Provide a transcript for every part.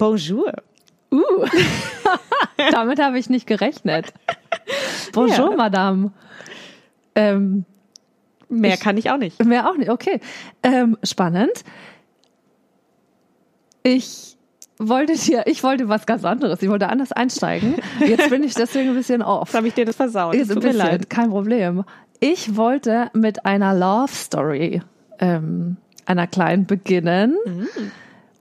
Bonjour. Uh, damit habe ich nicht gerechnet. Bonjour, Ja. Madame. Ähm, Mehr Ich- kann ich auch nicht. mehr auch nicht, okay. Ähm, spannend. Ich wollte dir, ich wollte was ganz anderes. Ich wollte anders einsteigen. Jetzt bin ich deswegen ein bisschen off. Jetzt habe ich dir das versaut. Jetzt ein Tut mir bisschen, leid. kein Problem. Ich wollte mit einer Love Story, ähm, einer kleinen beginnen. Mhm.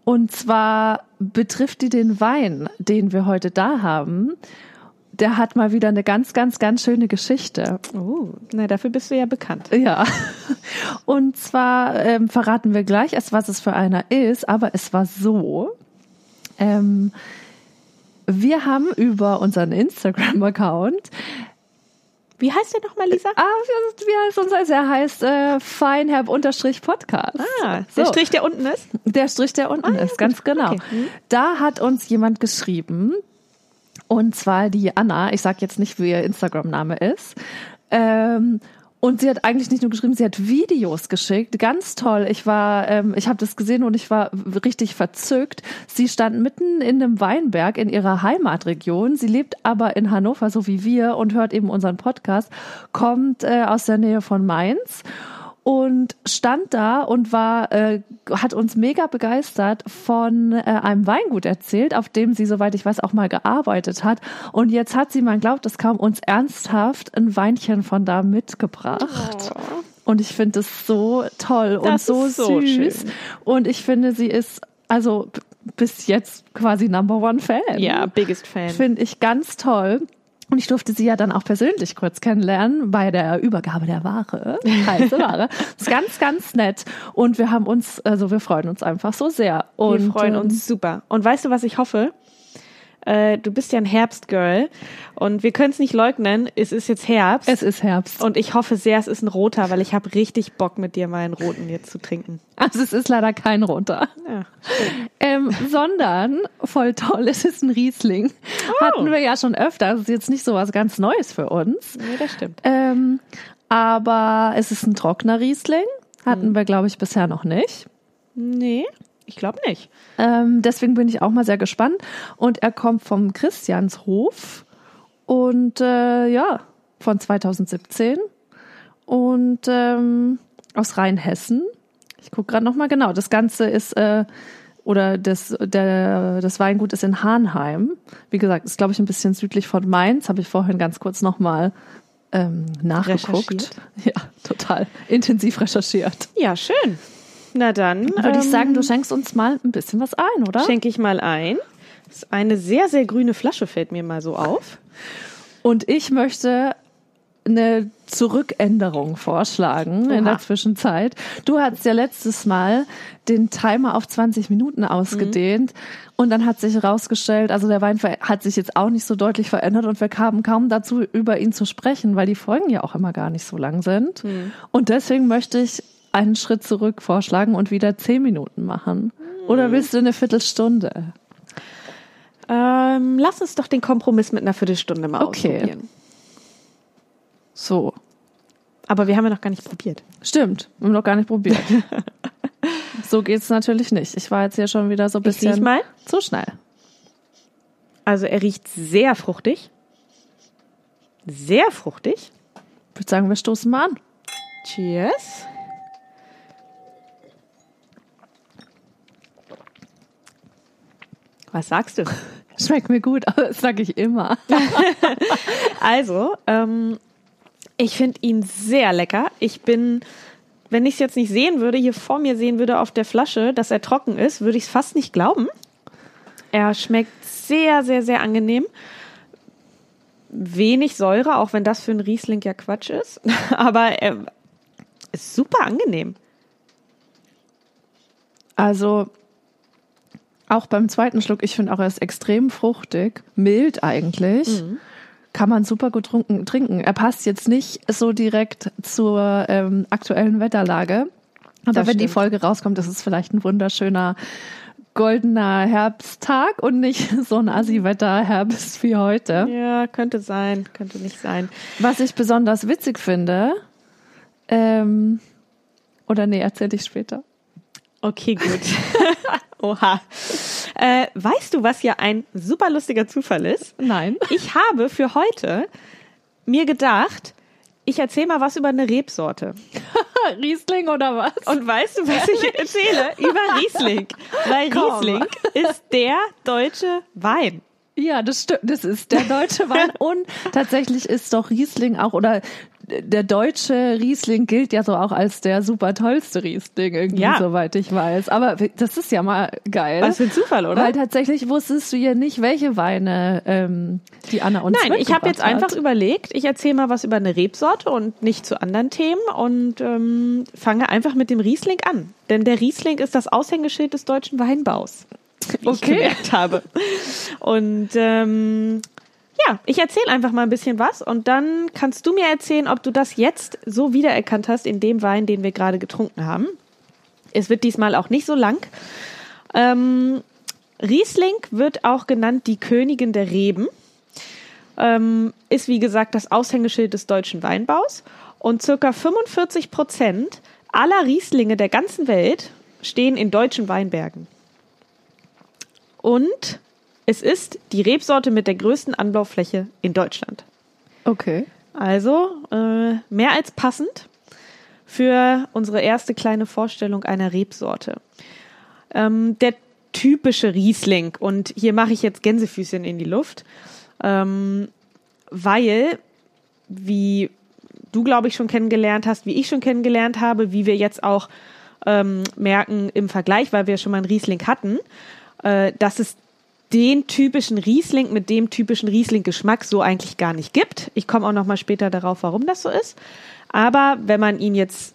Und zwar betrifft die den Wein, den wir heute da haben. Der hat mal wieder eine ganz, ganz, ganz schöne Geschichte. Oh, na, dafür bist du ja bekannt. Ja. Und zwar ähm, verraten wir gleich erst, was es für einer ist, aber es war so. Ähm, wir haben über unseren Instagram-Account Wie heißt der nochmal, Lisa? Ah, wie heißt unser? Er heißt äh, Feinherb-Podcast. Ah, der so. Strich, der unten ist. Der Strich, der unten ist, ganz genau. Okay. Mhm. Da hat uns jemand geschrieben, und zwar die Anna, ich sage jetzt nicht, wie ihr Instagram-Name ist, ähm, und sie hat eigentlich nicht nur geschrieben, sie hat Videos geschickt, ganz toll. Ich war, ähm, ich habe das gesehen und ich war richtig verzückt. Sie stand mitten in einem Weinberg in ihrer Heimatregion. Sie lebt aber in Hannover, so wie wir, und hört eben unseren Podcast. Kommt äh, aus der Nähe von Mainz und stand da und war äh, hat uns mega begeistert von äh, einem Weingut erzählt, auf dem sie soweit ich weiß auch mal gearbeitet hat und jetzt hat sie man glaubt es kaum uns ernsthaft ein Weinchen von da mitgebracht. Und ich finde es so toll und Das so ist so süß. schön. Und ich finde, sie ist also bis jetzt quasi Number One Fan. Ja, biggest Fan. Finde ich ganz toll. Und ich durfte sie ja dann auch persönlich kurz kennenlernen bei der Übergabe der Ware, heiße Ware. ist ganz, ganz nett. Und wir haben uns, also wir freuen uns einfach so sehr. Und, Wir freuen ähm, uns super. Und weißt du, was ich hoffe? Äh, du bist ja ein Herbstgirl und wir können es nicht leugnen, es ist jetzt Herbst. Es ist Herbst. und ich hoffe sehr, es ist ein roter, weil ich habe richtig Bock mit dir mal einen roten jetzt zu trinken. Also es ist leider kein roter. Ja. Ähm, sondern, voll toll, es ist ein Riesling. Hatten wir ja schon öfter. Das ist jetzt nicht so was ganz Neues für uns. Nee, das stimmt. Ähm, aber es ist ein trockener Riesling. Hatten wir, glaube ich, bisher noch nicht. Nee, ich glaube nicht. Ähm, deswegen bin ich auch mal sehr gespannt. Und er kommt vom Christianshof und äh, ja, von 2017 und ähm, aus Rheinhessen. Ich gucke gerade nochmal genau. Das Ganze ist äh, oder das, der, das Weingut ist in Hahnheim. Wie gesagt, ist glaube ich ein bisschen südlich von Mainz. Habe ich vorhin ganz kurz nochmal ähm, nachgeguckt. Ja, total intensiv recherchiert. Ja, schön. Na dann Würde ich ähm, sagen, du schenkst uns mal ein bisschen was ein, oder? schenke ich mal ein. Das ist eine sehr, sehr grüne Flasche, fällt mir mal so auf. Und ich möchte eine Zurückänderung vorschlagen in Oha. der Zwischenzeit. Du hattest ja letztes Mal den Timer auf 20 Minuten ausgedehnt und dann hat sich herausgestellt, also der Wein hat sich jetzt auch nicht so deutlich verändert und wir kamen kaum dazu, über ihn zu sprechen, weil die Folgen ja auch immer gar nicht so lang sind. Und deswegen möchte ich einen Schritt zurück vorschlagen und wieder 10 Minuten machen. Oder willst du eine Viertelstunde? Ähm, lass uns doch den Kompromiss mit einer Viertelstunde mal Okay. ausprobieren. So. Aber wir haben ja noch gar nicht probiert. Stimmt, wir haben noch gar nicht probiert. so geht's natürlich nicht. Ich war jetzt hier schon wieder so ein Ich bisschen mal. zu schnell. Also er riecht sehr fruchtig. Sehr fruchtig. Ich würde sagen, wir stoßen mal an. Cheers. Was sagst du? Schmeckt mir gut, aber das sage ich immer. Also, ähm, ich finde ihn sehr lecker. Ich bin, wenn ich es jetzt nicht sehen würde, hier vor mir sehen würde auf der Flasche, dass er trocken ist, würde ich es fast nicht glauben. Er schmeckt sehr, sehr, sehr angenehm. Wenig Säure, auch wenn das für einen Riesling ja Quatsch ist. Aber er ist super angenehm. Also auch beim zweiten Schluck, ich finde auch, er ist extrem fruchtig, mild eigentlich. Kann man super gut trunken, trinken. Er passt jetzt nicht so direkt zur ähm, aktuellen Wetterlage. Aber Das wenn die stimmt. Folge rauskommt, ist es vielleicht ein wunderschöner goldener Herbsttag und nicht so ein Assi-Wetter-Herbst wie heute. Ja, könnte sein, könnte nicht sein. Was ich besonders witzig finde, ähm, oder nee, erzähl ich später. Okay, gut. Oha. Äh, weißt du, was ja ein super lustiger Zufall ist? Nein. Ich habe für heute mir gedacht, ich erzähle mal was über eine Rebsorte. Riesling oder was? Und weißt du, was ich erzähle? über Riesling. Weil Komm. Riesling ist der deutsche Wein. Ja, das stimmt. Das ist der deutsche Wein. Und tatsächlich ist doch Riesling auch, oder der deutsche Riesling gilt ja so auch als der super tollste Riesling, irgendwie, Ja. soweit ich weiß. Aber das ist ja mal geil. Was für ein Zufall, oder? Weil tatsächlich wusstest du ja nicht, welche Weine ähm, die Anna uns Nein, ich habe jetzt mitgebracht einfach hat. überlegt, ich erzähle mal was über eine Rebsorte und nicht zu anderen Themen und ähm, fange einfach mit dem Riesling an. Denn der Riesling ist das Aushängeschild des deutschen Weinbaus. Wie ich Okay. gemerkt habe. Und ähm, ja, ich erzähle einfach mal ein bisschen was und dann kannst du mir erzählen, ob du das jetzt so wiedererkannt hast in dem Wein, den wir gerade getrunken haben. Es wird diesmal auch nicht so lang. Ähm, Riesling wird auch genannt die Königin der Reben ähm, ist wie gesagt das Aushängeschild des deutschen Weinbaus und circa 45 Prozent aller Rieslinge der ganzen Welt stehen in deutschen Weinbergen. Und es ist die Rebsorte mit der größten Anbaufläche in Deutschland. Okay. Also äh, mehr als passend für unsere erste kleine Vorstellung einer Rebsorte. Ähm, der typische Riesling, und hier mache ich jetzt Gänsefüßchen in die Luft, ähm, weil, wie du, glaube ich, schon kennengelernt hast, wie ich schon kennengelernt habe, wie wir jetzt auch ähm, merken im Vergleich, weil wir schon mal einen Riesling hatten, äh, dass es den typischen Riesling mit dem typischen Riesling-Geschmack so eigentlich gar nicht gibt. Ich komme auch noch mal später darauf, warum das so ist. Aber wenn man ihn jetzt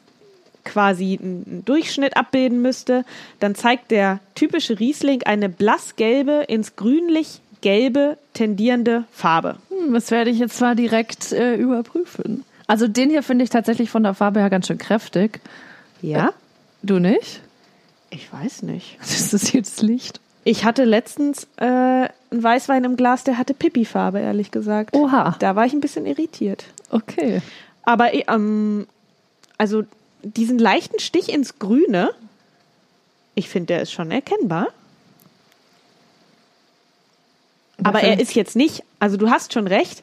quasi einen Durchschnitt abbilden müsste, dann zeigt der typische Riesling eine blassgelbe ins grünlich-gelbe tendierende Farbe. Hm, das werde ich jetzt zwar direkt äh, überprüfen. Also den hier finde ich tatsächlich von der Farbe her ganz schön kräftig. Ja? Du nicht? Ich weiß nicht. Das ist jetzt Licht. Ich hatte letztens äh, einen Weißwein im Glas, der hatte Pipi-Farbe, ehrlich gesagt. Oha. Da war ich ein bisschen irritiert. Okay. Aber eh, ähm, also diesen leichten Stich ins Grüne, ich finde, der ist schon erkennbar. Aber er ist jetzt nicht, also du hast schon recht,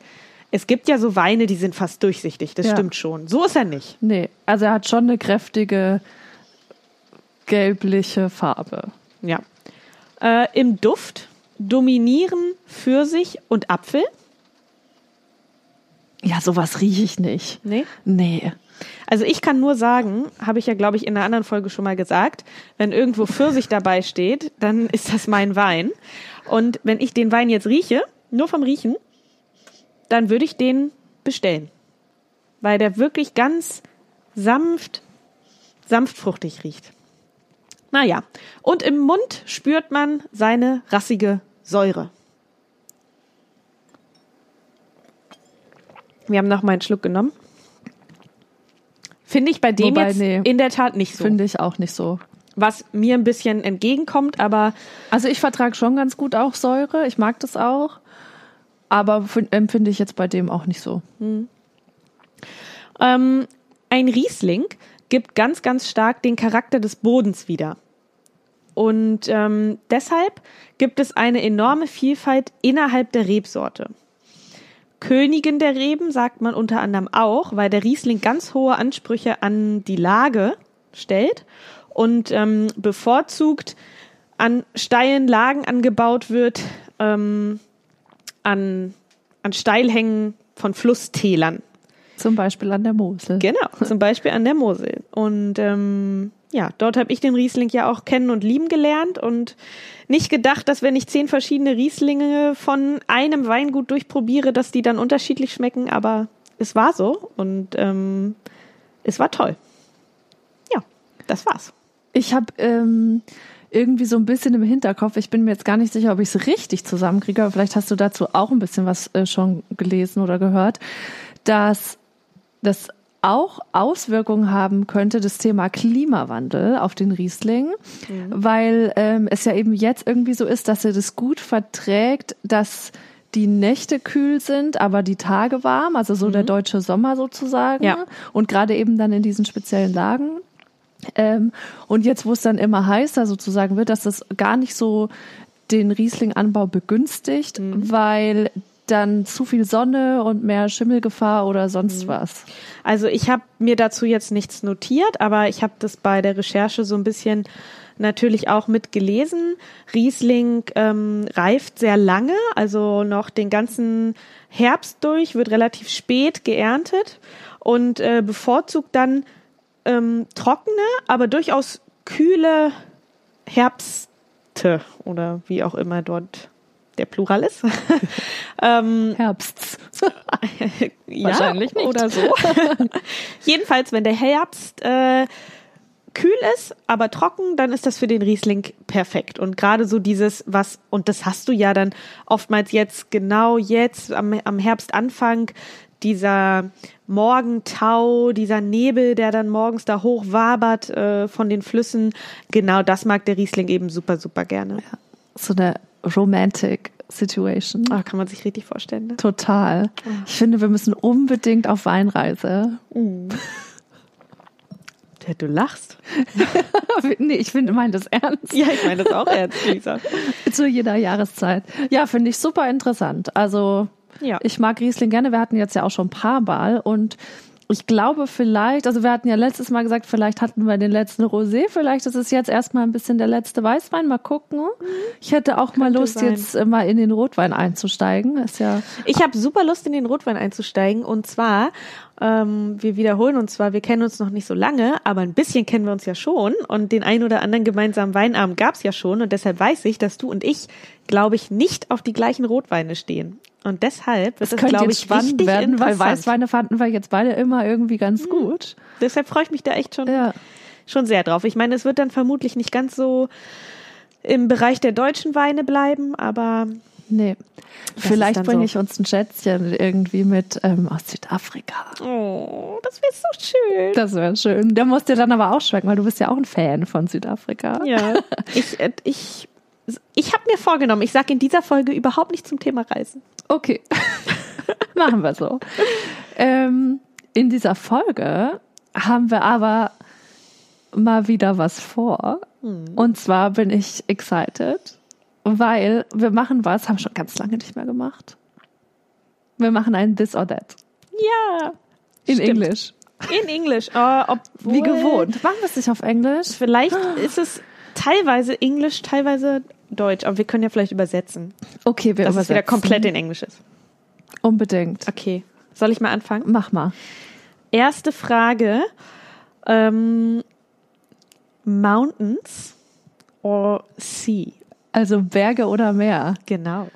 es gibt ja so Weine, die sind fast durchsichtig, das Ja. stimmt schon. So ist er nicht. Nee, also er hat schon eine kräftige gelbliche Farbe. Ja. Äh, Im Duft dominieren Pfirsich und Apfel. Ja, sowas rieche ich nicht. Nee. Nee. Also ich kann nur sagen, habe ich ja, glaube ich, in einer anderen Folge schon mal gesagt, wenn irgendwo Pfirsich dabei steht, dann ist das mein Wein. Und wenn ich den Wein jetzt rieche, nur vom Riechen, dann würde ich den bestellen. Weil der wirklich ganz sanft, sanftfruchtig riecht. Naja, und im Mund spürt man seine rassige Säure. Wir haben noch mal einen Schluck genommen. Finde ich bei dem Wobei, jetzt nee. in der Tat nicht so. Finde ich auch nicht so. Was mir ein bisschen entgegenkommt, aber Also ich vertrage schon ganz gut auch Säure. Ich mag das auch. Aber empfinde ich jetzt bei dem auch nicht so. ähm, ein Riesling gibt ganz, ganz stark den Charakter des Bodens wieder. Und ähm, deshalb gibt es eine enorme Vielfalt innerhalb der Rebsorte. Königin der Reben sagt man unter anderem auch, weil der Riesling ganz hohe Ansprüche an die Lage stellt und ähm, bevorzugt an steilen Lagen angebaut wird, ähm, an, an Steilhängen von Flusstälern. Zum Beispiel an der Mosel. Genau, zum Beispiel an der Mosel. Und ähm, ja, dort habe ich den Riesling ja auch kennen und lieben gelernt und nicht gedacht, dass wenn ich zehn verschiedene Rieslinge von einem Weingut durchprobiere, dass die dann unterschiedlich schmecken, aber es war so und ähm, es war toll. Ja, das war's. Ich habe ähm, irgendwie so ein bisschen im Hinterkopf, ich bin mir jetzt gar nicht sicher, ob ich es richtig zusammenkriege, aber vielleicht hast du dazu auch ein bisschen was äh, schon gelesen oder gehört, dass das auch Auswirkungen haben könnte, das Thema Klimawandel auf den Riesling, weil ähm, es ja eben jetzt irgendwie so ist, dass er das gut verträgt, dass die Nächte kühl sind, aber die Tage warm, also so der deutsche Sommer sozusagen. Ja. Und gerade eben dann in diesen speziellen Lagen. Ähm, und jetzt, wo es dann immer heißer sozusagen wird, dass das gar nicht so den Riesling-Anbau begünstigt, Mhm. weil dann zu viel Sonne und mehr Schimmelgefahr oder Mhm. sonst was. Also ich habe mir dazu jetzt nichts notiert, aber ich habe das bei der Recherche so ein bisschen natürlich auch mitgelesen. Riesling ähm, reift sehr lange, also noch den ganzen Herbst durch, wird relativ spät geerntet und äh, bevorzugt dann ähm, trockene, aber durchaus kühle Herbste oder wie auch immer dort der Plural ist. ähm, Herbst. ja, Wahrscheinlich nicht. Oder so. Jedenfalls, wenn der Herbst äh, kühl ist, aber trocken, dann ist das für den Riesling perfekt. Und gerade so dieses, was, und das hast du ja dann oftmals jetzt, genau jetzt am, am Herbstanfang, dieser Morgentau, dieser Nebel, der dann morgens da hoch wabert äh, von den Flüssen, genau das mag der Riesling eben super, super gerne. So eine romantic Situation. Ah, kann man sich richtig vorstellen. Ne? Total. Ich finde, wir müssen unbedingt auf Weinreise. Ja, Du lachst. nee, ich finde, meine das ernst. Ja, ich meine das auch ernst, Lisa. Zu jeder Jahreszeit. Ja, finde ich super interessant. Also, Ja. ich mag Riesling gerne. Wir hatten jetzt ja auch schon ein paar Mal und ich glaube vielleicht, also wir hatten ja letztes Mal gesagt, vielleicht hatten wir den letzten Rosé, vielleicht ist es jetzt erstmal ein bisschen der letzte Weißwein, mal gucken. Ich hätte auch mal Lust, sein. jetzt äh, mal in den Rotwein einzusteigen. Ist ja, Ich habe super Lust, in den Rotwein einzusteigen. Und zwar, ähm, wir wiederholen uns zwar, wir kennen uns noch nicht so lange, aber ein bisschen kennen wir uns ja schon. Und den ein oder anderen gemeinsamen Weinabend gab's ja schon. Und deshalb weiß ich, dass du und ich, glaube ich, nicht auf die gleichen Rotweine stehen. Und deshalb wird das könnte glaube ich, spannend richtig werden, weil. Weißweine fanden wir jetzt beide immer irgendwie ganz gut. Deshalb freue ich mich da echt schon, Ja. schon sehr drauf. Ich meine, es wird dann vermutlich nicht ganz so im Bereich der deutschen Weine bleiben, aber Nee. Vielleicht bringe so. ich uns ein Schätzchen irgendwie mit ähm, aus Südafrika. oh, das wäre so schön. Das wäre schön. Der muss dir dann aber auch schmecken, weil du bist ja auch ein Fan von Südafrika. Ja, ich, äh, ich, ich habe mir vorgenommen, ich sage in dieser Folge überhaupt nicht zum Thema Reisen. Okay. Machen wir so. Ähm, in dieser Folge haben wir aber mal wieder was vor. Und zwar bin ich excited, weil wir machen was, haben schon ganz lange nicht mehr gemacht. Wir machen ein This or That. Ja, In Stimmt. Englisch. in Englisch. Obwohl, Wie gewohnt. Machen wir es nicht auf Englisch? Vielleicht ist es teilweise Englisch, teilweise Deutsch, aber wir können ja vielleicht übersetzen, Okay, wir dass es wieder übersetzen. komplett in Englisch ist. Unbedingt. Okay, soll ich mal anfangen? Mach mal. Erste Frage. Ähm, mountains or sea? Also Berge oder Meer? Genau.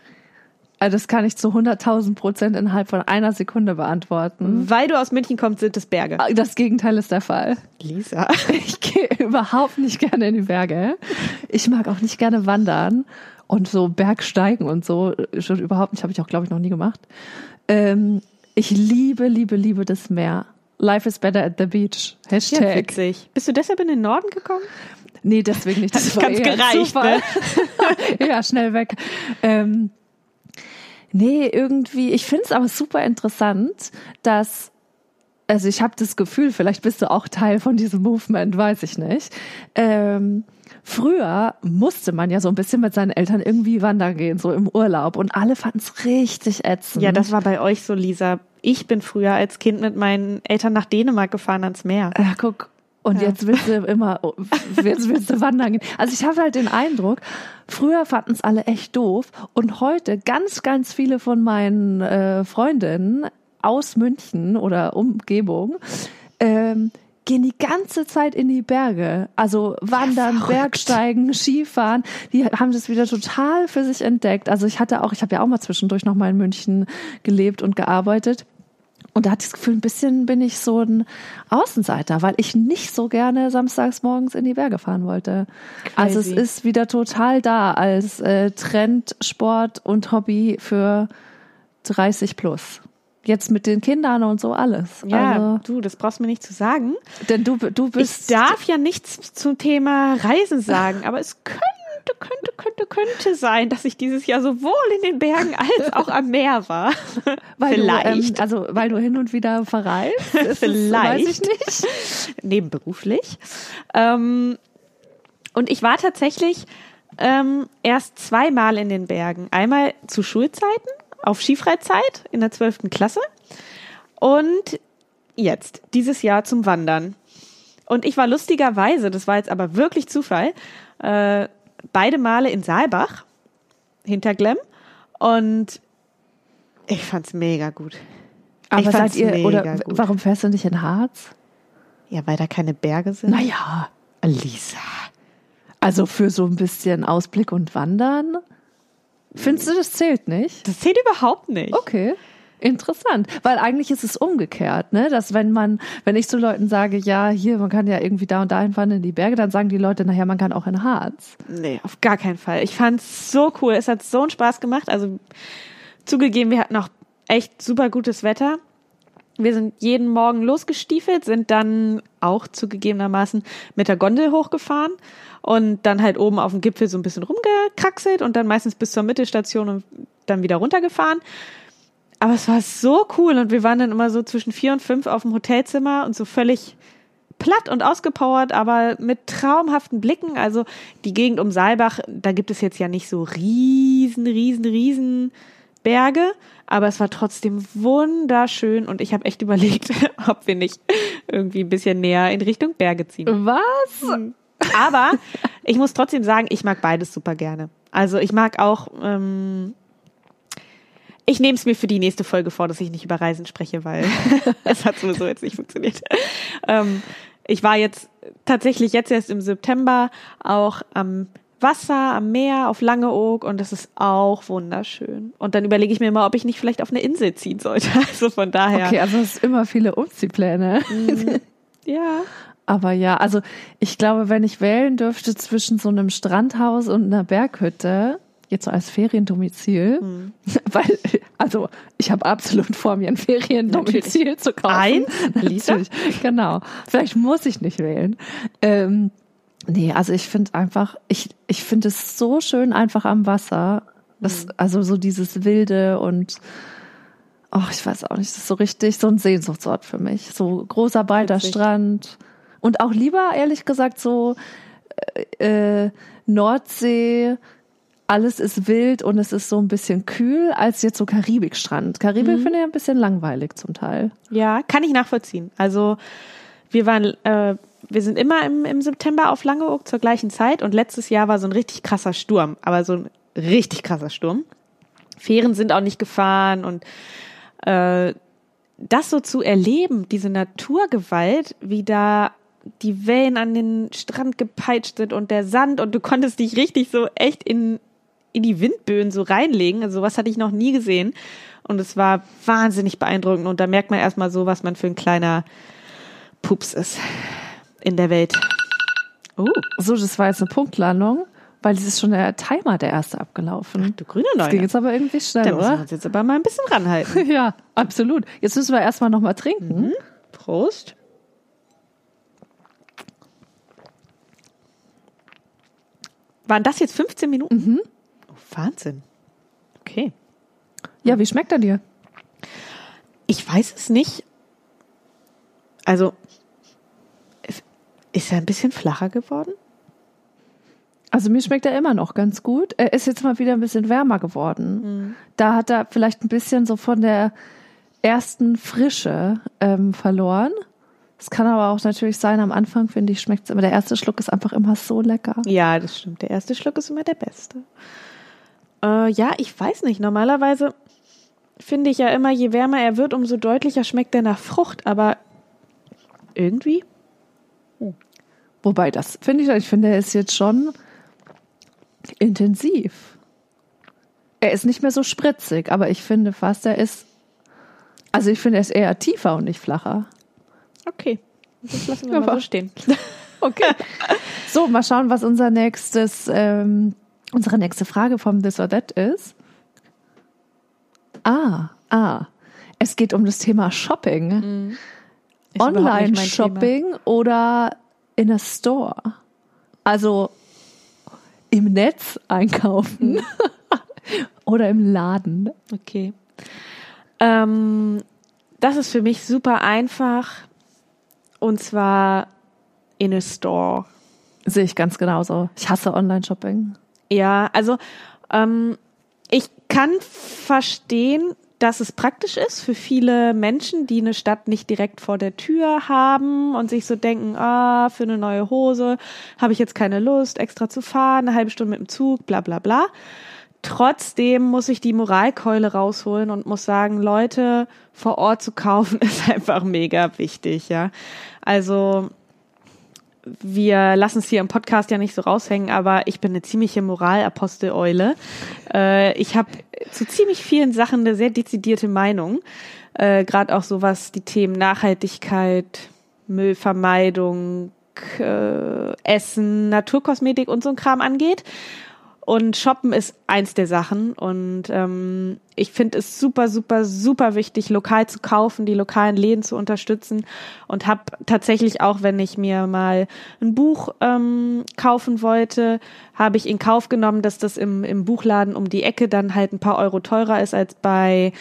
Also das kann ich zu 100.000 Prozent innerhalb von einer Sekunde beantworten. Weil du aus München kommst, sind es Berge. Das Gegenteil ist der Fall. Lisa. Ich gehe überhaupt nicht gerne in die Berge. Ich mag auch nicht gerne wandern und so Bergsteigen und so. Schon überhaupt nicht, habe ich auch, glaube ich, noch nie gemacht. Ähm, ich liebe, liebe, liebe das Meer. Life is better at the beach. Ja, Hashtag. witzig. Bist du deshalb in den Norden gekommen? Nee, deswegen nicht. Das Hat war ganz gereicht, Zufall. ja, schnell weg. Ähm, nee, irgendwie, ich finde es aber super interessant, dass, also ich habe das Gefühl, vielleicht bist du auch Teil von diesem Movement, weiß ich nicht. Ähm, früher musste man ja so ein bisschen mit seinen Eltern irgendwie wandern gehen, so im Urlaub. Und alle fanden es richtig ätzend. Ja, das war bei euch so, Lisa. Ich bin früher als Kind mit meinen Eltern nach Dänemark gefahren ans Meer. Ja, guck. Und Ja. jetzt willst du immer, jetzt willst du wandern gehen. Also ich habe halt den Eindruck, früher fanden es alle echt doof und heute ganz, ganz viele von meinen äh, Freundinnen aus München oder Umgebung ähm, gehen die ganze Zeit in die Berge. Also wandern, verrückt. Bergsteigen, Skifahren. Die haben das wieder total für sich entdeckt. Also ich hatte auch, ich habe ja auch mal zwischendurch noch mal in München gelebt und gearbeitet. Und da hatte ich das Gefühl, ein bisschen bin ich so ein Außenseiter, weil ich nicht so gerne samstags morgens in die Berge fahren wollte. Also es Crazy. ist wieder total da als äh, Trend, Sport und Hobby für 30 plus. Jetzt mit den Kindern und so alles. Ja, Also, du, das brauchst du mir nicht zu sagen. denn du, du Ich bist. darf ja nichts zum Thema Reisen sagen, aber es könnte, könnte, könnte, könnte sein, dass ich dieses Jahr sowohl in den Bergen als auch am Meer war. weil Vielleicht. Du, ähm, also weil du hin und wieder verreist. Es- Vielleicht. Weiß ich nicht. nebenberuflich. Ähm, und ich war tatsächlich ähm, erst zweimal in den Bergen. Einmal zu Schulzeiten, auf Skifreizeit in der 12. Klasse und jetzt, dieses Jahr zum Wandern. Und ich war lustigerweise, das war jetzt aber wirklich Zufall, äh, beide Male in Saalbach hinter Glemm und ich fand's mega gut. Aber ich fand's seid ihr, mega oder gut. warum fährst du nicht in Harz? Ja, weil da keine Berge sind. Naja, Lisa. Also für so ein bisschen Ausblick und Wandern? Findest du, das zählt nicht? Das zählt überhaupt nicht. Okay. Interessant, weil eigentlich ist es umgekehrt, ne? Dass wenn man, wenn ich zu Leuten sage, ja, hier, man kann ja irgendwie da und da hinfahren in die Berge, dann sagen die Leute, naja, man kann auch in Harz. Nee, auf gar keinen Fall. Ich fand's so cool. Es hat so einen Spaß gemacht. Also zugegeben, wir hatten auch echt super gutes Wetter. Wir sind jeden Morgen losgestiefelt, sind dann auch zugegebenermaßen mit der Gondel hochgefahren und dann halt oben auf dem Gipfel so ein bisschen rumgekraxelt und dann meistens bis zur Mittelstation und dann wieder runtergefahren. Aber es war so cool und wir waren dann immer so zwischen vier und fünf auf dem Hotelzimmer und so völlig platt und ausgepowert, aber mit traumhaften Blicken. Also die Gegend um Saalbach, da gibt es jetzt ja nicht so riesen, riesen, riesen Berge, aber es war trotzdem wunderschön und ich habe echt überlegt, ob wir nicht irgendwie ein bisschen näher in Richtung Berge ziehen. Was? Aber ich muss trotzdem sagen, ich mag beides super gerne. Also ich mag auch, ähm, ich nehme es mir für die nächste Folge vor, dass ich nicht über Reisen spreche, weil es hat sowieso jetzt nicht funktioniert. Ähm, ich war jetzt tatsächlich jetzt erst im September auch am Wasser, am Meer, auf Langeoog und das ist auch wunderschön. Und dann überlege ich mir immer, ob ich nicht vielleicht auf eine Insel ziehen sollte. Also von daher. Okay, also es ist immer viele Umziehpläne. Ja. Aber ja, also ich glaube, wenn ich wählen dürfte zwischen so einem Strandhaus und einer Berghütte, jetzt so als Feriendomizil, Hm. weil, also ich habe absolut vor, mir ein Feriendomizil zu kaufen. Lisa? Natürlich, genau. Vielleicht muss ich nicht wählen. Ähm, nee, also ich finde einfach, ich, ich finde es so schön einfach am Wasser. Das, Also so dieses Wilde und Oh, ich weiß auch nicht, das ist so richtig so ein Sehnsuchtsort für mich. So großer, breiter. Strand. Und auch lieber, ehrlich gesagt, so äh, äh, Nordsee, alles ist wild und es ist so ein bisschen kühl, als jetzt so Karibikstrand. Karibik finde ich ein bisschen langweilig zum Teil. Ja, kann ich nachvollziehen. Also wir waren, äh, wir sind immer im, im September auf Langeoog zur gleichen Zeit und letztes Jahr war so ein richtig krasser Sturm, aber so ein richtig krasser Sturm. Fähren sind auch nicht gefahren und äh, das so zu erleben, diese Naturgewalt, wie da die Wellen an den Strand gepeitscht sind und der Sand und du konntest dich richtig so echt in, in die Windböen so reinlegen. Also sowas hatte ich noch nie gesehen. Und es war wahnsinnig beeindruckend. Und da merkt man erstmal so, was man für ein kleiner Pups ist in der Welt. Oh, So, das war jetzt eine Punktlandung, weil es ist schon der Timer, der erste abgelaufen. du grüne das ging Neune. jetzt aber irgendwie schnell, Da müssen wir oder? uns jetzt aber mal ein bisschen ranhalten. Ja, absolut. Jetzt müssen wir erstmal nochmal trinken. Prost. Waren das jetzt 15 Minuten? Oh, Wahnsinn. Okay. Ja, wie schmeckt er dir? Ich weiß es nicht. Also, ist er ein bisschen flacher geworden? Also mir schmeckt er immer noch ganz gut. Er ist jetzt mal wieder ein bisschen wärmer geworden. Da hat er vielleicht ein bisschen so von der ersten Frische ähm, verloren. Es kann aber auch natürlich sein, am Anfang finde ich, schmeckt es immer. Der erste Schluck ist einfach immer so lecker. Ja, das stimmt. Der erste Schluck ist immer der beste. Äh, ja, ich weiß nicht. Normalerweise finde ich ja immer, je wärmer er wird, umso deutlicher schmeckt er nach Frucht. Aber irgendwie Wobei das finde ich, ich finde, er ist jetzt schon intensiv. Er ist nicht mehr so spritzig, aber ich finde fast, er ist, also ich finde, er ist eher tiefer und nicht flacher. Okay. Das lassen wir Aber- mal so stehen. Okay. So, mal schauen, was unser nächstes, ähm, unsere nächste Frage vom This or That ist. Ah, ah. Es geht um das Thema Shopping. Mein Online-Shopping oder in a Store. Also im Netz einkaufen oder im Laden. Okay. Ähm, das ist für mich super einfach. Und zwar in a store. Sehe ich ganz genauso. Ich hasse Online-Shopping. Ja, also ähm, ich kann verstehen, dass es praktisch ist für viele Menschen, die eine Stadt nicht direkt vor der Tür haben und sich so denken, ah, für eine neue Hose habe ich jetzt keine Lust, extra zu fahren, eine halbe Stunde mit dem Zug, bla bla bla. Trotzdem muss ich die Moralkeule rausholen und muss sagen, Leute vor Ort zu kaufen ist einfach mega wichtig, ja. Also wir lassen es hier im Podcast ja nicht so raushängen, aber ich bin eine ziemliche Moralapostel-Eule. Äh, ich habe zu ziemlich vielen Sachen eine sehr dezidierte Meinung. Äh, Gerade auch so was die Themen Nachhaltigkeit, Müllvermeidung, äh, Essen, Naturkosmetik und so ein Kram angeht. Und Shoppen ist eins der Sachen. Und ähm, ich finde es super, super, super wichtig, lokal zu kaufen, die lokalen Läden zu unterstützen. Und habe tatsächlich auch, wenn ich mir mal ein Buch ähm, kaufen wollte, habe ich in Kauf genommen, dass das im, im Buchladen um die Ecke dann halt ein paar Euro teurer ist als bei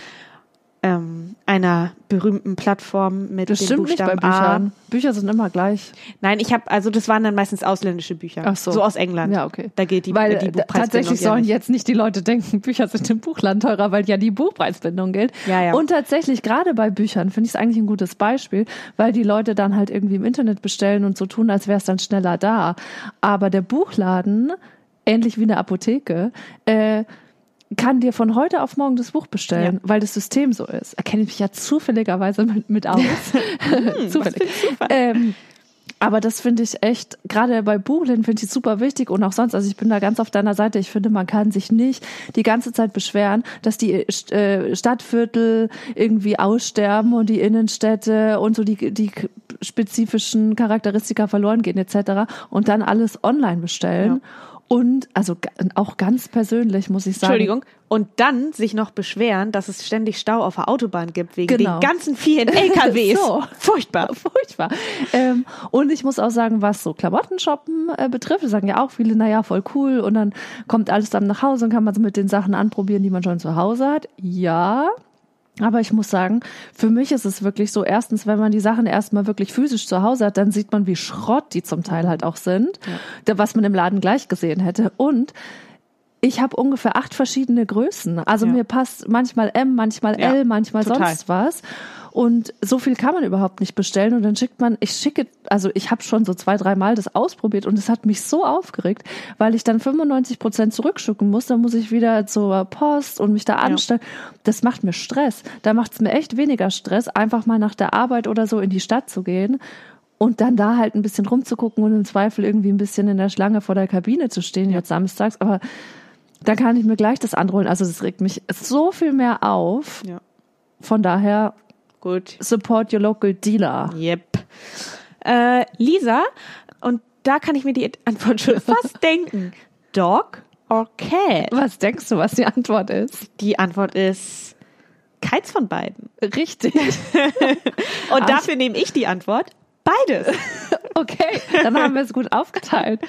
ähm, einer berühmten Plattform mit Das dem stimmt nicht bei Buchstaben A. Büchern. Bücher sind immer gleich. Nein, ich habe also das waren dann meistens ausländische Bücher, Ach so. so aus England. Ja, okay. Da geht die, weil die äh, Buchpreisbindung tatsächlich ja sollen nicht. jetzt nicht die Leute denken, Bücher sind im Buchland teurer, weil ja die Buchpreisbindung gilt. Ja, ja. Und tatsächlich, gerade bei Büchern, finde ich es eigentlich ein gutes Beispiel, weil die Leute dann halt irgendwie im Internet bestellen und so tun, als wäre es dann schneller da. Aber der Buchladen, ähnlich wie eine Apotheke, äh, kann dir von heute auf morgen das Buch bestellen, weil das System so ist. Erkenne ich mich ja zufälligerweise mit, mit aus. Zufällig. Ähm, aber das finde ich echt, gerade bei Buchläden finde ich super wichtig und auch sonst, also ich bin da ganz auf deiner Seite. Ich finde, man kann sich nicht die ganze Zeit beschweren, dass die äh, Stadtviertel irgendwie aussterben und die Innenstädte und so die, die spezifischen Charakteristika verloren gehen etc. und dann alles online bestellen. Und also auch ganz persönlich muss ich sagen. Entschuldigung. Und dann sich noch beschweren, dass es ständig Stau auf der Autobahn gibt wegen Genau. den ganzen vielen LKWs. So. Furchtbar. Furchtbar. Ähm, und ich muss auch sagen, was so Klamottenshoppen äh, betrifft, sagen ja auch viele, naja, voll cool. Und dann kommt alles dann nach Hause und kann man so mit den Sachen anprobieren, die man schon zu Hause hat. Ja. Aber ich muss sagen, für mich ist es wirklich so, erstens, wenn man die Sachen erstmal wirklich physisch zu Hause hat, dann sieht man, wie Schrott die zum Teil halt auch sind, da- was man im Laden gleich gesehen hätte. Und ich habe ungefähr acht verschiedene Größen. Also Ja. mir passt manchmal M, manchmal Ja, L, manchmal total. sonst was. Und so viel kann man überhaupt nicht bestellen. Und dann schickt man, ich schicke, also ich habe schon so zwei, dreimal das ausprobiert und es hat mich so aufgeregt, weil ich dann 95 Prozent zurückschicken muss. Dann muss ich wieder zur Post und mich da anstellen. Das macht mir Stress. Da macht es mir echt weniger Stress, einfach mal nach der Arbeit oder so in die Stadt zu gehen. Und dann da halt ein bisschen rumzugucken und im Zweifel irgendwie ein bisschen in der Schlange vor der Kabine zu stehen, jetzt samstags. Aber da kann ich mir gleich das anholen. Also das regt mich so viel mehr auf. Ja. Von daher Gut. support your local dealer. Yep. Äh, Lisa, und da kann ich mir die Antwort schon fast denken. Dog or cat? Was denkst du, was die Antwort ist? Die Antwort ist keins von beiden. Richtig. Und dafür nehme ich die Antwort. Beides. Okay, dann haben wir es gut aufgeteilt.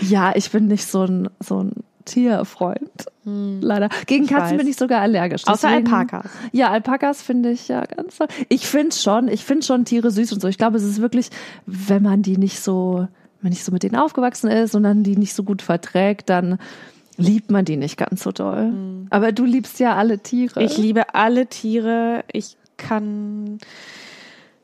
Ja, ich bin nicht so ein, so ein Tierfreund. Leider. Gegen Katzen weiß. bin ich sogar allergisch. Außer Deswegen- Alpakas. Ja, Alpakas finde ich ja ganz toll. Ich finde schon, ich finde schon Tiere süß und so. Ich glaube, es ist wirklich, wenn man die nicht so, wenn man nicht so mit denen aufgewachsen ist und dann die nicht so gut verträgt, dann liebt man die nicht ganz so doll. Aber du liebst ja alle Tiere. Ich liebe alle Tiere. Ich kann.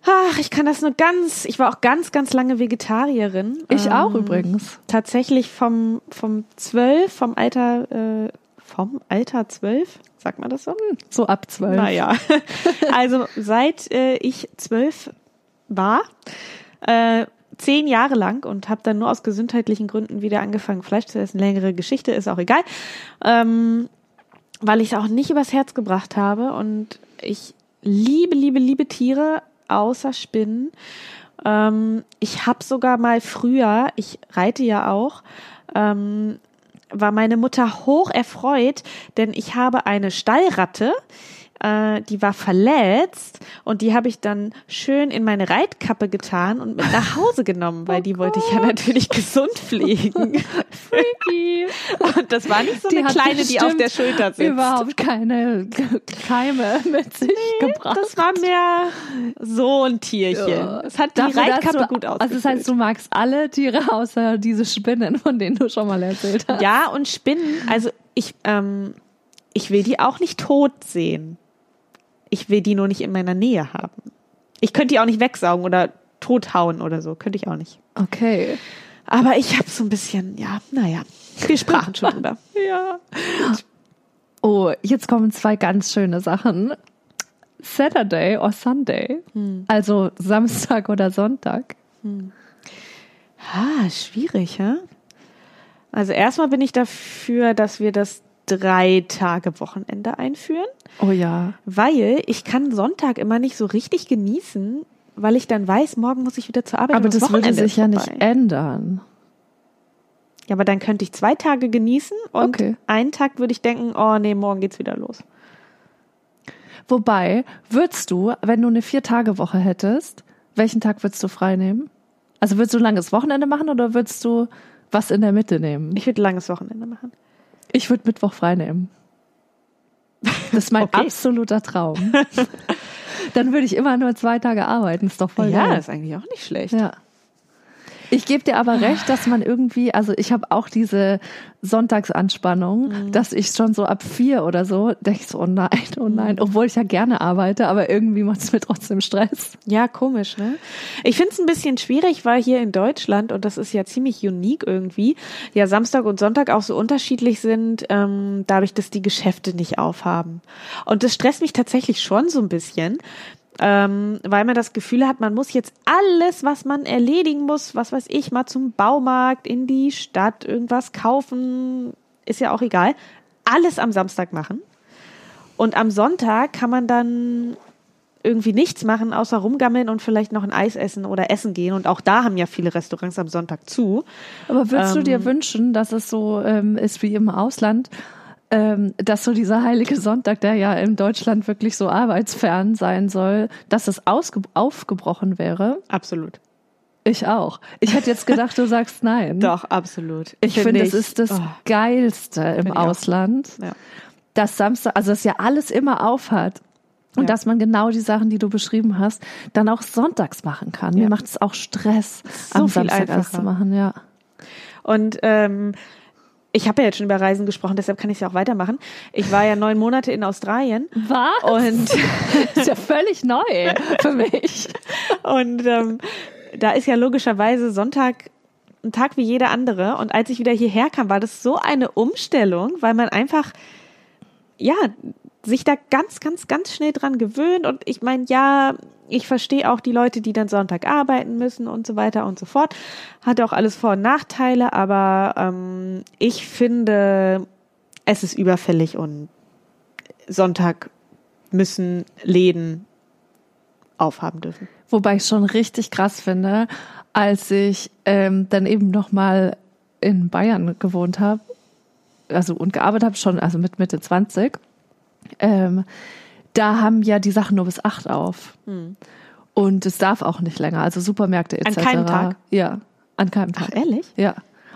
Ach, ich kann das nur ganz. Ich war auch ganz, ganz lange Vegetarierin. Ich Ähm, auch übrigens. Tatsächlich vom, vom 12, vom Alter, äh, vom Alter 12, sagt man das so? So ab zwölf. Naja. Also seit äh, ich zwölf war, äh, zehn Jahre lang und habe dann nur aus gesundheitlichen Gründen wieder angefangen, Fleisch zu essen. Längere Geschichte ist auch egal. Ähm, weil ich es auch nicht übers Herz gebracht habe und ich liebe, liebe, liebe Tiere, außer Spinnen. Ähm, ich habe sogar mal früher, ich reite ja auch, ähm, war meine Mutter hoch erfreut, denn ich habe eine Stallratte, äh, die war verletzt und die habe ich dann schön in meine Reitkappe getan und mit nach Hause genommen, weil Oh die wollte ich ja natürlich gesund pflegen. Freaky. Und das war nicht so Die eine kleine, die auf der Schulter sitzt. Überhaupt keine Keime mit sich gebracht. Das war mehr so ein Tierchen. Ja. Es hat die Dafür, Reitkappe du- gut ausgefüllt. Also das heißt, du magst alle Tiere außer diese Spinnen, von denen du schon mal erzählt hast. Ja, und Spinnen, also ich, ähm, ich will die auch nicht tot sehen. Ich will die nur nicht in meiner Nähe haben. Ich könnte die auch nicht wegsaugen oder tothauen oder so. Könnte ich auch nicht. Okay. Aber ich habe so ein bisschen, ja, naja, wir sprachen schon drüber. Ja. Oh, jetzt kommen zwei ganz schöne Sachen. Saturday or Sunday, also Samstag oder Sonntag. Ah, schwierig, hä? Also erstmal bin ich dafür, dass wir das drei Tage Wochenende einführen, Oh ja. weil ich kann Sonntag immer nicht so richtig genießen, weil ich dann weiß, morgen muss ich wieder zur Arbeit. Aber und das würde sich ja nicht ändern. Ja, aber dann könnte ich zwei Tage genießen und Okay. einen Tag würde ich denken, oh nee, morgen geht's wieder los. Wobei, würdest du, wenn du eine Vier-Tage-Woche hättest, welchen Tag würdest du frei nehmen? Also würdest du langes Wochenende machen oder würdest du was in der Mitte nehmen? Ich würde langes Wochenende machen. Ich würde Mittwoch frei nehmen. Das ist mein Okay. absoluter Traum. Dann würde ich immer nur zwei Tage arbeiten. Ist doch voll ja, geil. ist eigentlich auch nicht schlecht. Ja. Ich gebe dir aber recht, dass man irgendwie, also ich habe auch diese Sonntagsanspannung, Mhm. dass ich schon so ab vier oder so denke so, oh nein, oh nein, Mhm. obwohl ich ja gerne arbeite, aber irgendwie macht es mir trotzdem Stress. Ja, komisch, ne? Ich finde es ein bisschen schwierig, weil hier in Deutschland, und das ist ja ziemlich unique irgendwie, ja Samstag und Sonntag auch so unterschiedlich sind, ähm, dadurch, dass die Geschäfte nicht aufhaben. Und das stresst mich tatsächlich schon so ein bisschen, ähm, weil man das Gefühl hat, man muss jetzt alles, was man erledigen muss, was weiß ich, mal zum Baumarkt, in die Stadt, irgendwas kaufen, ist ja auch egal, alles am Samstag machen. Und am Sonntag kann man dann irgendwie nichts machen, außer rumgammeln und vielleicht noch ein Eis essen oder essen gehen. Und auch da haben ja viele Restaurants am Sonntag zu. Aber würdest du Ähm. dir wünschen, dass es so ähm, ist wie im Ausland, ähm, dass so dieser heilige Sonntag, der ja in Deutschland wirklich so arbeitsfern sein soll, dass es aufgebrochen wäre? Absolut. Ich auch. Ich hätte jetzt gedacht, du sagst nein. Doch, absolut. Ich finde, es ist das Oh, Geilste im ich. Ausland, ja. dass Samstag, also dass ja alles immer aufhat. Und Ja. dass man genau die Sachen, die du beschrieben hast, dann auch sonntags machen kann. Mir Ja. macht es auch Stress, So am viel Samstag einfacher. zu machen, ja. Und ähm, ich habe ja jetzt schon über Reisen gesprochen, deshalb kann ich es ja auch weitermachen. Ich war ja neun Monate in Australien Was? und Das ist ja völlig neu für mich. Und ähm, da ist ja logischerweise Sonntag ein Tag wie jeder andere. Und als ich wieder hierher kam, war das so eine Umstellung, weil man einfach, ja, sich da ganz, ganz, ganz schnell dran gewöhnt. Und ich meine, ja, ich verstehe auch die Leute, die dann Sonntag arbeiten müssen und so weiter und so fort. Hat auch alles Vor- und Nachteile, aber ähm, ich finde, es ist überfällig und Sonntag müssen Läden aufhaben dürfen. Wobei ich schon richtig krass finde, als ich ähm, dann eben noch mal in Bayern gewohnt habe, also und gearbeitet habe schon, also mit Mitte 20, ähm, da haben ja die Sachen nur bis acht auf. Und es darf auch nicht länger, also Supermärkte etc. Hm. An keinem Tag? Ja, an keinem Tag. Ach, ehrlich? Ja.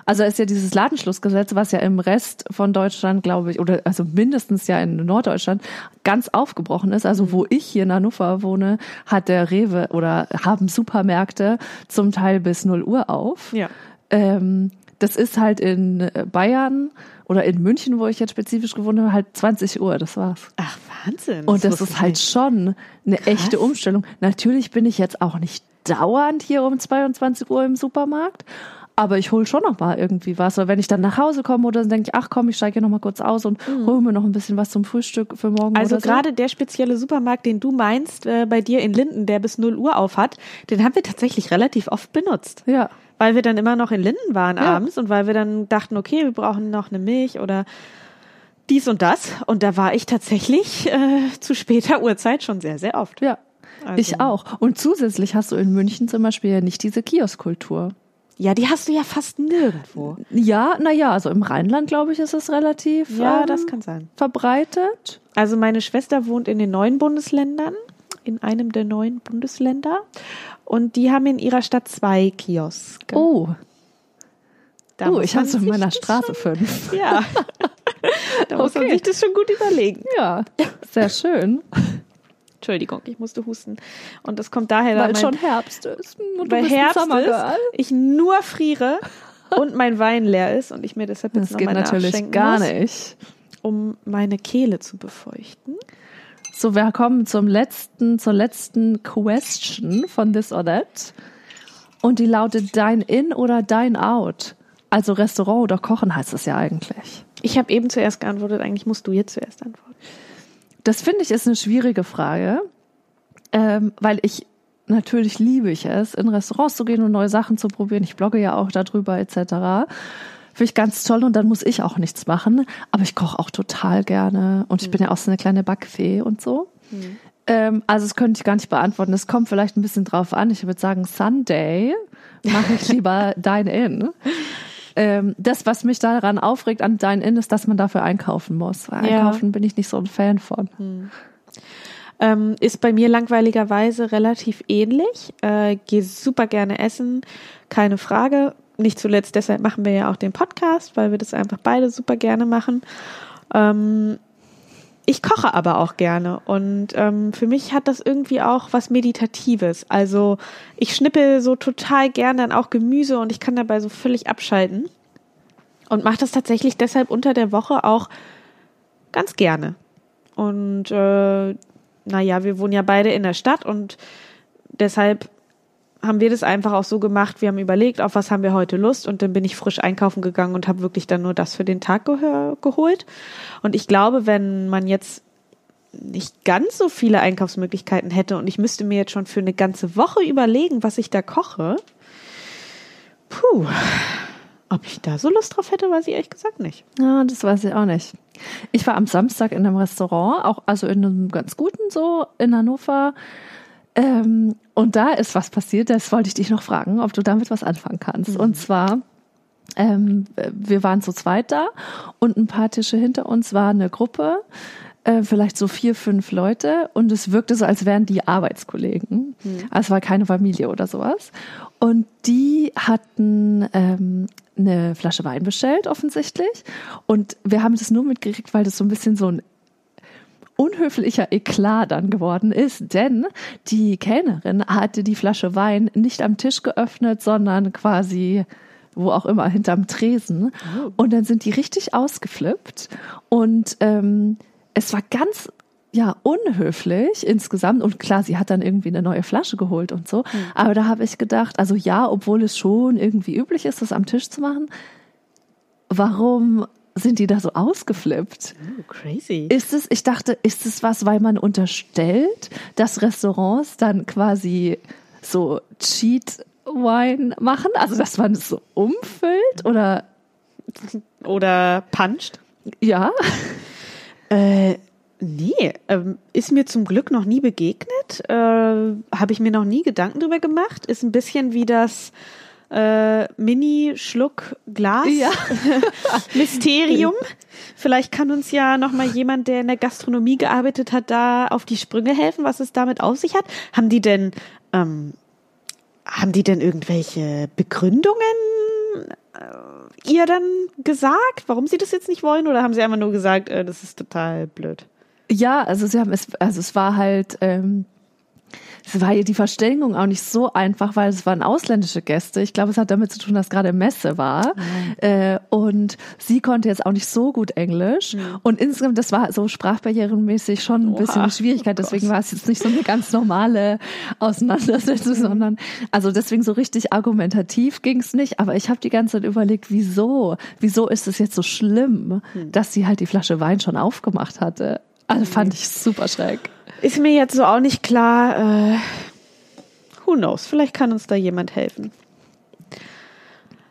Also ist ja dieses Ladenschlussgesetz, was ja im Rest von Deutschland, glaube ich, oder also mindestens ja in Norddeutschland ganz aufgebrochen ist. Also wo ich hier in Hannover wohne, hat der Rewe oder haben Supermärkte zum Teil bis 0 Uhr auf. Ja. Ähm, das ist halt in Bayern oder in München, wo ich jetzt spezifisch gewohnt habe, halt 20 Uhr, das war's. Ach, Wahnsinn. Und das wusste ist halt nicht. schon eine echte Umstellung. Natürlich bin ich jetzt auch nicht dauernd hier um 22 Uhr im Supermarkt, aber ich hole schon noch mal irgendwie was. Oder wenn ich dann nach Hause komme oder dann denke ich, ach komm, ich steige hier noch mal kurz aus und hole mir noch ein bisschen was zum Frühstück für morgen Also oder so. gerade der spezielle Supermarkt, den du meinst, äh, bei dir in Linden, der bis 0 Uhr auf hat, den haben wir tatsächlich relativ oft benutzt. Ja. Weil wir dann immer noch in Linden waren Ja. abends und weil wir dann dachten, okay, wir brauchen noch eine Milch oder dies und das. Und da war ich tatsächlich äh, zu später Uhrzeit schon sehr, sehr oft. Ja. Also- Ich auch. Und zusätzlich hast du in München zum Beispiel ja nicht diese Kioskkultur. Ja, die hast du ja fast nirgendwo. Ja, naja, also im Rheinland, glaube ich, ist es relativ Ja, ähm, das kann sein. verbreitet. Also meine Schwester wohnt in den neuen Bundesländern, in einem der neuen Bundesländer. Und die haben in ihrer Stadt zwei Kioske. Oh, Da oh ich man habe es in meiner Straße fünf. Schon, ja. da muss man Okay. sich das schon gut überlegen. Ja, sehr schön. Entschuldigung, ich musste husten. Und das kommt daher, Weil mein, schon Herbst ist. Und du weil Herbst ist, ich nur friere und mein Wein leer ist und ich mir deshalb jetzt Das geht natürlich gar muss, nicht. um meine Kehle zu befeuchten. So, wir kommen zum letzten, zur letzten Question von This or That. Und die lautet Dine In oder Dine Out? Also Restaurant oder Kochen heißt es ja eigentlich. Ich habe eben zuerst geantwortet, eigentlich musst du jetzt zuerst antworten. Das finde ich ist eine schwierige Frage, ähm, weil ich natürlich liebe ich es, in Restaurants zu gehen und neue Sachen zu probieren. Ich blogge ja auch darüber etc. Finde ich ganz toll und dann muss ich auch nichts machen. Aber ich koche auch total gerne und ich bin ja auch so eine kleine Backfee und so. Ähm, also das könnte ich gar nicht beantworten. Es kommt vielleicht ein bisschen drauf an. Ich würde sagen, Sunday mache ich lieber Dine-In. Ähm, das, was mich daran aufregt an Dine-In, ist, dass man dafür einkaufen muss. Weil Ja. Einkaufen bin ich nicht so ein Fan von. Ähm, ist bei mir langweiligerweise relativ ähnlich. Äh, Gehe super gerne essen, keine Frage. Nicht zuletzt deshalb machen wir ja auch den Podcast, weil wir das einfach beide super gerne machen. Ähm, ich koche aber auch gerne und ähm, für mich hat das irgendwie auch was Meditatives. Also ich schnippel so total gern dann auch Gemüse und ich kann dabei so völlig abschalten und mache das tatsächlich deshalb unter der Woche auch ganz gerne. Und äh, naja, wir wohnen ja beide in der Stadt und deshalb haben wir das einfach auch so gemacht. Wir haben überlegt, auf was haben wir heute Lust und dann bin ich frisch einkaufen gegangen und habe wirklich dann nur das für den Tag geholt. Und ich glaube, wenn man jetzt nicht ganz so viele Einkaufsmöglichkeiten hätte und ich müsste mir jetzt schon für eine ganze Woche überlegen, was ich da koche, puh, ob ich da so Lust drauf hätte, weiß ich ehrlich gesagt nicht. Ja, das weiß ich auch nicht. Ich war am Samstag in einem Restaurant, auch also in einem ganz guten so in Hannover. Ähm, und da ist was passiert, das wollte ich dich noch fragen, ob du damit was anfangen kannst. Und zwar, ähm, wir waren zu zweit da und ein paar Tische hinter uns war eine Gruppe, äh, vielleicht so vier, fünf Leute und es wirkte so, als wären die Arbeitskollegen. Also es war keine Familie oder sowas. Und die hatten ähm, eine Flasche Wein bestellt, offensichtlich. Und wir haben das nur mitgekriegt, weil das so ein bisschen so ein unhöflicher Eklat dann geworden ist, denn die Kellnerin hatte die Flasche Wein nicht am Tisch geöffnet, sondern quasi wo auch immer, hinterm Tresen. Und dann sind die richtig ausgeflippt. Und ähm, es war ganz ja, unhöflich insgesamt. Und klar, sie hat dann irgendwie eine neue Flasche geholt und so. Aber da habe ich gedacht, also ja, obwohl es schon irgendwie üblich ist, das am Tisch zu machen, warum sind die da so ausgeflippt? Oh, crazy. Ist es, ich dachte, ist es was, weil man unterstellt, dass Restaurants dann quasi so Cheat Wine machen? Also, dass man es so umfüllt oder, Oder puncht? ja? Äh, nee, ähm, ist mir zum Glück noch nie begegnet. Äh, Habe ich mir noch nie Gedanken drüber gemacht. Ist ein bisschen wie das äh, Mini-Schluck-Glas Ja. Mysterium. Vielleicht kann uns ja noch mal jemand, der in der Gastronomie gearbeitet hat, da auf die Sprünge helfen, was es damit auf sich hat. Haben die denn, ähm, haben die denn irgendwelche Begründungen äh, ihr dann gesagt, warum sie das jetzt nicht wollen, oder haben sie einfach nur gesagt, äh, das ist total blöd? Ja, also sie haben es, also es war halt, ähm, es war ja die Verständigung auch nicht so einfach, weil es waren ausländische Gäste. Ich glaube, es hat damit zu tun, dass gerade Messe war. Äh, und sie konnte jetzt auch nicht so gut Englisch. Und insgesamt, das war so sprachbarrierenmäßig schon ein Oha. bisschen eine Schwierigkeit. Deswegen war es jetzt nicht so eine ganz normale Auseinandersetzung, sondern also deswegen so richtig argumentativ ging es nicht. Aber ich habe die ganze Zeit überlegt, wieso? Wieso ist es jetzt so schlimm, dass sie halt die Flasche Wein schon aufgemacht hatte? Also fand ich super schräg. Ist mir jetzt so auch nicht klar. Äh, who knows? Vielleicht kann uns da jemand helfen.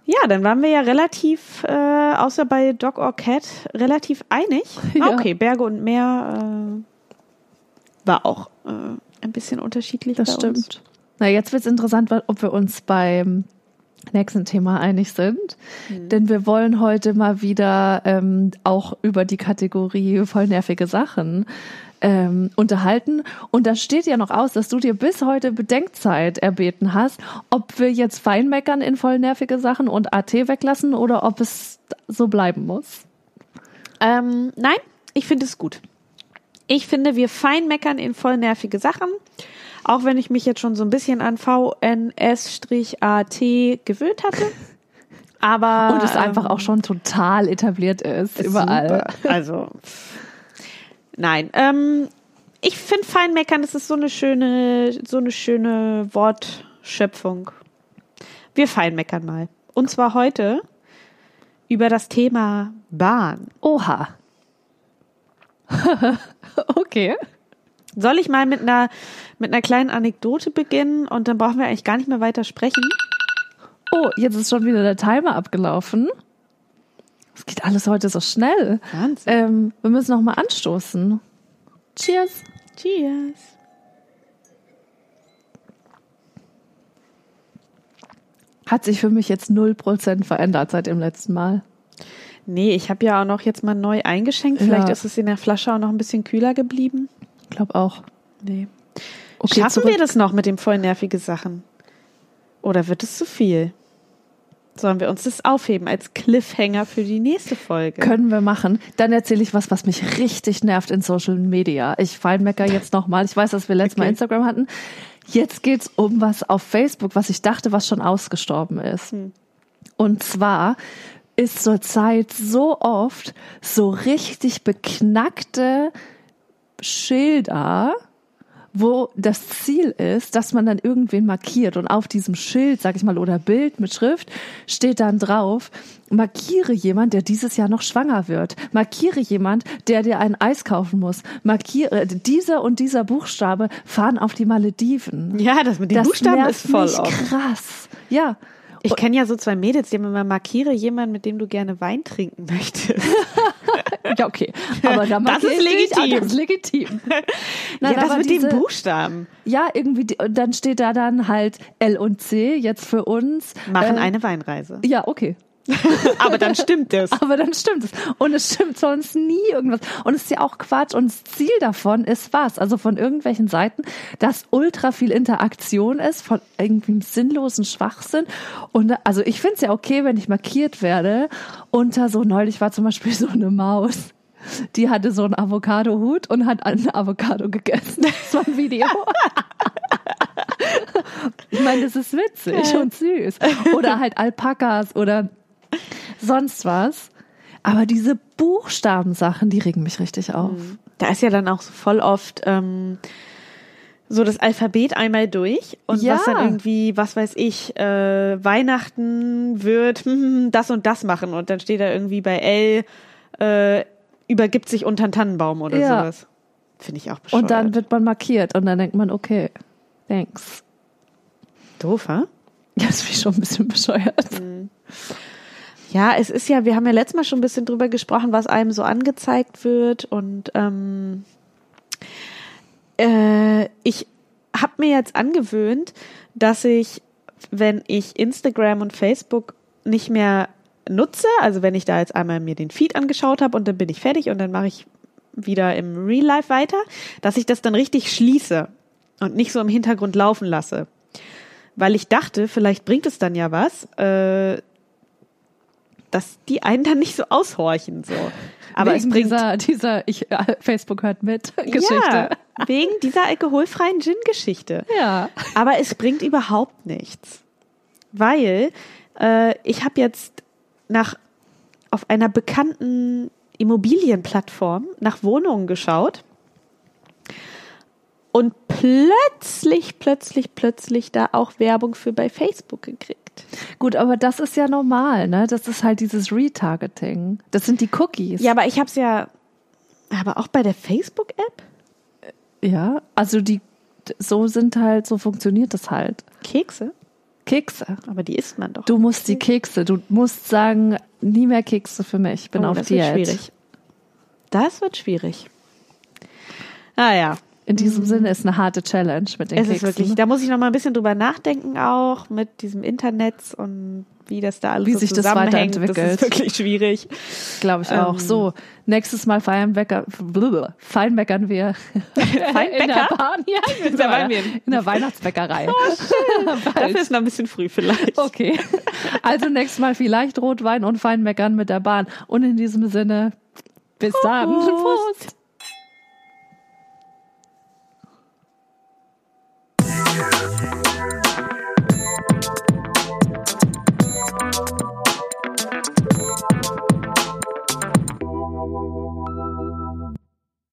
Ja, dann waren wir ja relativ, äh, außer bei Dog or Cat, relativ einig. Ja. Okay, Berge und Meer äh, war auch äh, ein bisschen unterschiedlich. Das bei uns. stimmt. Na, jetzt wird's interessant, weil- ob wir uns beim nächsten Thema einig sind. Mhm. Denn wir wollen heute mal wieder ähm, auch über die Kategorie voll nervige Sachen ähm, unterhalten. Und da steht ja noch aus, dass du dir bis heute Bedenkzeit erbeten hast, ob wir jetzt Feinmeckern in voll nervige Sachen und AT weglassen oder ob es so bleiben muss. Ähm, nein, ich finde es gut. Ich finde, wir feinmeckern in voll nervige Sachen. Auch wenn ich mich jetzt schon so ein bisschen an VNS-AT gewöhnt hatte. Aber. Und es einfach auch ähm, schon total etabliert ist, ist überall. Super. Also. Nein. Ähm, ich finde Feinmeckern, das ist so eine schöne, so eine schöne Wortschöpfung. Wir feinmeckern mal. Und zwar heute über das Thema Bahn. Oha. okay. Soll ich mal mit einer, mit einer kleinen Anekdote beginnen und dann brauchen wir eigentlich gar nicht mehr weiter sprechen? Oh, jetzt ist schon wieder der Timer abgelaufen. Es geht alles heute so schnell. Wahnsinn. Ähm, wir müssen noch mal anstoßen. Cheers. Cheers. Hat sich für mich jetzt 0% verändert seit dem letzten Mal. Nee, ich habe ja auch noch jetzt mal neu eingeschenkt. Vielleicht ja. ist es in der Flasche auch noch ein bisschen kühler geblieben. Ich glaube auch. Nee. Okay, Schaffen zurück. wir das noch mit dem voll nervige Sachen? Oder wird es zu viel? Sollen wir uns das aufheben als Cliffhanger für die nächste Folge? Können wir machen. Dann erzähle ich was, was mich richtig nervt in Social Media. Ich feinmecker jetzt nochmal. Ich weiß, dass wir letztes okay. Mal Instagram hatten. Jetzt geht's um was auf Facebook, was ich dachte, was schon ausgestorben ist. Hm. Und zwar ist zurzeit so oft so richtig beknackte Schilder, wo das Ziel ist, dass man dann irgendwen markiert und auf diesem Schild, sag ich mal, oder Bild mit Schrift steht dann drauf, markiere jemand, der dieses Jahr noch schwanger wird. Markiere jemand, der dir ein Eis kaufen muss. Markiere, dieser und dieser Buchstabe fahren auf die Malediven. Ja, das mit den das Buchstaben ist voll krass. Ja. Ich kenne ja so zwei Mädels, die haben immer markiere jemanden, mit dem du gerne Wein trinken möchtest. ja, okay. Aber da das ist legitim. das ist legitim. Nein, ja, das mit diese, den Buchstaben. Ja, irgendwie, dann steht da dann halt L und C jetzt für uns. Machen äh, eine Weinreise. Ja, okay. Aber dann stimmt es. Aber dann stimmt es. Und es stimmt sonst nie irgendwas. Und es ist ja auch Quatsch. Und das Ziel davon ist was? Also von irgendwelchen Seiten, dass ultra viel Interaktion ist, von irgendwie sinnlosen Schwachsinn. Und also ich finde es ja okay, wenn ich markiert werde. Unter so neulich war zum Beispiel so eine Maus. Die hatte so einen Avocado-Hut und hat eine Avocado gegessen. Das war ein Video. ich meine, das ist witzig und süß. Oder halt Alpakas oder sonst was. Aber diese Buchstabensachen, die regen mich richtig auf. Mhm. Da ist ja dann auch so voll oft ähm, so das Alphabet einmal durch und ja. was dann irgendwie, was weiß ich, äh, Weihnachten wird hm, das und das machen und dann steht da irgendwie bei L äh, übergibt sich unter einen Tannenbaum oder ja. sowas. Finde ich auch bescheuert. Und dann wird man markiert und dann denkt man, okay, thanks. Doof, hä? Ja, das finde ich schon ein bisschen bescheuert. Mhm. Ja, es ist ja, wir haben ja letztes Mal schon ein bisschen drüber gesprochen, was einem so angezeigt wird und ähm, äh, ich habe mir jetzt angewöhnt, dass ich, wenn ich Instagram und Facebook nicht mehr nutze, also wenn ich da jetzt einmal mir den Feed angeschaut habe und dann bin ich fertig und dann mache ich wieder im Real Life weiter, dass ich das dann richtig schließe und nicht so im Hintergrund laufen lasse. Weil ich dachte, vielleicht bringt es dann ja was, äh, dass die einen dann nicht so aushorchen so. Aber wegen es bringt dieser, dieser ich, äh, Facebook hört mit Geschichte. Ja, wegen dieser alkoholfreien Gin-Geschichte. Ja. Aber es bringt überhaupt nichts, weil äh, ich habe jetzt nach auf einer bekannten Immobilienplattform nach Wohnungen geschaut und plötzlich, plötzlich, plötzlich da auch Werbung für bei Facebook gekriegt. Gut, aber das ist ja normal, ne? Das ist halt dieses Retargeting. Das sind die Cookies. Ja, aber ich habe es ja, aber auch bei der Facebook-App. Ja, also die, so sind halt, so funktioniert das halt. Kekse? Kekse. Aber die isst man doch. Du musst die Kekse, du musst sagen, nie mehr Kekse für mich. Ich bin oh, auf das Diät. Wird schwierig. Das wird schwierig. Ah ja. In diesem Sinne ist eine harte Challenge mit den Es Keksen. ist wirklich, da muss ich noch mal ein bisschen drüber nachdenken auch mit diesem Internet und wie das da alles Wie so sich das zusammenhängt. Das weiterentwickelt. ist wirklich schwierig. Glaube ich auch. Ähm. So, nächstes Mal feinmeckern, feinmeckern wir in der Bahn. Ja, so waren wir. in der Weihnachtsbäckerei. Dafür ist noch ein bisschen früh vielleicht. Okay. Also nächstes Mal vielleicht Rotwein und Feinmeckern mit der Bahn. Und in diesem Sinne, bis dann. Prost. Prost. yeah.